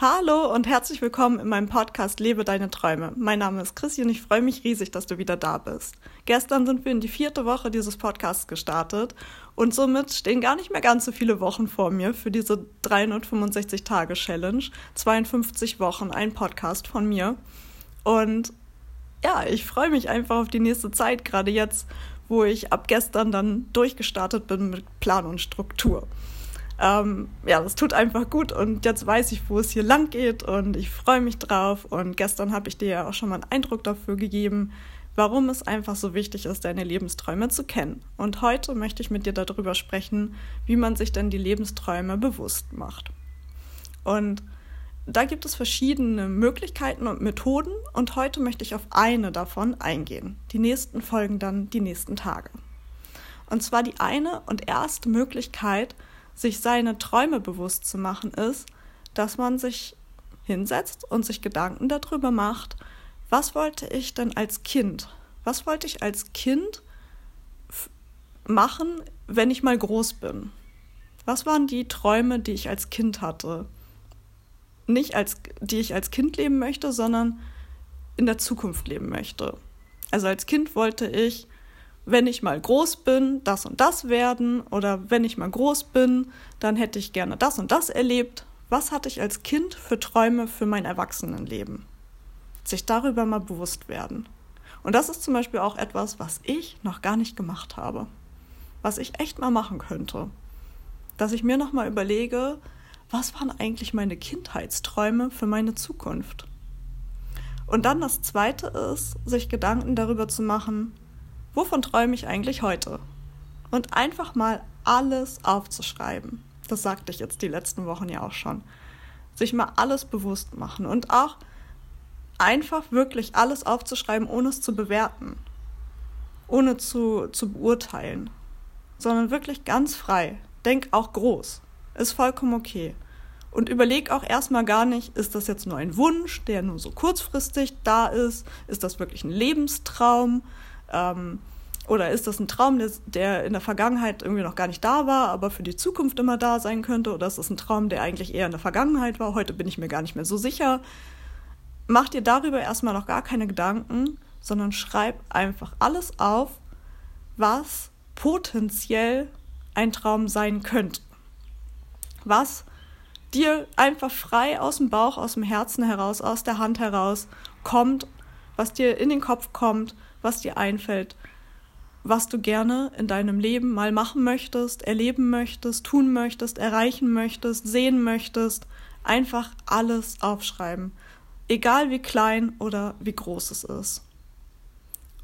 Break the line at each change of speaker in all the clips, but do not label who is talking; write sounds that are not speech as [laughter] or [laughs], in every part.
Hallo und herzlich willkommen in meinem Podcast Lebe deine Träume. Mein Name ist Chrissy und ich freue mich riesig, dass du wieder da bist. Gestern sind wir in die vierte Woche dieses Podcasts gestartet und somit stehen gar nicht mehr ganz so viele Wochen vor mir für diese 365-Tage-Challenge. 52 Wochen, ein Podcast von mir. Und ja, ich freue mich einfach auf die nächste Zeit, gerade jetzt, wo ich ab gestern dann durchgestartet bin mit Plan und Struktur. Ähm, ja, das tut einfach gut und jetzt weiß ich, wo es hier lang geht und ich freue mich drauf. Und gestern habe ich dir ja auch schon mal einen Eindruck dafür gegeben, warum es einfach so wichtig ist, deine Lebensträume zu kennen. Und heute möchte ich mit dir darüber sprechen, wie man sich denn die Lebensträume bewusst macht. Und da gibt es verschiedene Möglichkeiten und Methoden und heute möchte ich auf eine davon eingehen. Die nächsten folgen dann die nächsten Tage. Und zwar die eine und erste Möglichkeit, sich seine Träume bewusst zu machen, ist, dass man sich hinsetzt und sich Gedanken darüber macht, was wollte ich denn als Kind? Was wollte ich als Kind machen, wenn ich mal groß bin? Was waren die Träume, die ich als Kind hatte? Nicht als die ich als Kind leben möchte, sondern in der Zukunft leben möchte. Also als Kind wollte ich wenn ich mal groß bin, das und das werden oder wenn ich mal groß bin, dann hätte ich gerne das und das erlebt. Was hatte ich als Kind für Träume für mein Erwachsenenleben? Sich darüber mal bewusst werden. Und das ist zum Beispiel auch etwas, was ich noch gar nicht gemacht habe. Was ich echt mal machen könnte. Dass ich mir nochmal überlege, was waren eigentlich meine Kindheitsträume für meine Zukunft? Und dann das Zweite ist, sich Gedanken darüber zu machen, wovon träume ich eigentlich heute? Und einfach mal alles aufzuschreiben. Das sagte ich jetzt die letzten Wochen ja auch schon. Sich mal alles bewusst machen und auch einfach wirklich alles aufzuschreiben, ohne es zu bewerten, ohne zu, zu beurteilen, sondern wirklich ganz frei. Denk auch groß. Ist vollkommen okay. Und überleg auch erstmal gar nicht, ist das jetzt nur ein Wunsch, der nur so kurzfristig da ist? Ist das wirklich ein Lebenstraum? Ähm, oder ist das ein Traum, der, in der Vergangenheit irgendwie noch gar nicht da war, aber für die Zukunft immer da sein könnte? Oder ist das ein Traum, der eigentlich eher in der Vergangenheit war? Heute bin ich mir gar nicht mehr so sicher. Mach dir darüber erstmal noch gar keine Gedanken, sondern schreib einfach alles auf, was potenziell ein Traum sein könnte. Was dir einfach frei aus dem Bauch, aus dem Herzen heraus, aus der Hand heraus kommt, was dir in den Kopf kommt, was dir einfällt, was du gerne in deinem Leben mal machen möchtest, erleben möchtest, tun möchtest, erreichen möchtest, sehen möchtest. Einfach alles aufschreiben. Egal wie klein oder wie groß es ist.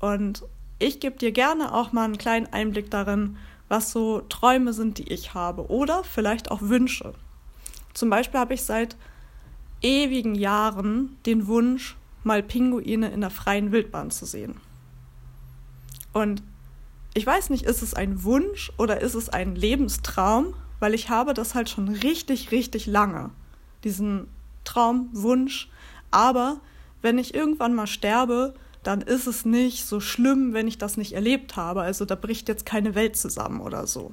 Und ich gebe dir gerne auch mal einen kleinen Einblick darin, was so Träume sind, die ich habe. Oder vielleicht auch Wünsche. Zum Beispiel habe ich seit ewigen Jahren den Wunsch, mal Pinguine in der freien Wildbahn zu sehen. Und ich weiß nicht, ist es ein Wunsch oder ist es ein Lebenstraum, weil ich habe das halt schon richtig, richtig lange, diesen Traum, Wunsch. Aber wenn ich irgendwann mal sterbe, dann ist es nicht so schlimm, wenn ich das nicht erlebt habe. Also da bricht jetzt keine Welt zusammen oder so.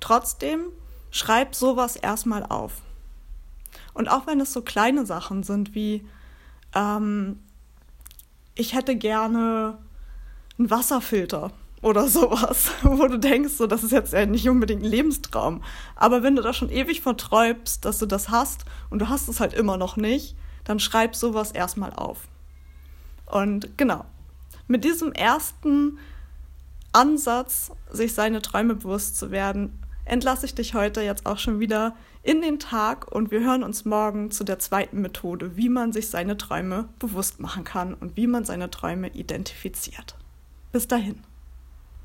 Trotzdem schreib sowas erstmal auf. Und auch wenn es so kleine Sachen sind wie, ähm, ich hätte gerne einen Wasserfilter oder sowas, [laughs] wo du denkst, so, das ist jetzt ja nicht unbedingt ein Lebenstraum. Aber wenn du da schon ewig verträubst, dass du das hast und du hast es halt immer noch nicht, dann schreib sowas erstmal auf. Und genau, mit diesem ersten Ansatz, sich seine Träume bewusst zu werden, entlasse ich dich heute jetzt auch schon wieder in den Tag und wir hören uns morgen zu der zweiten Methode, wie man sich seine Träume bewusst machen kann und wie man seine Träume identifiziert. Bis dahin.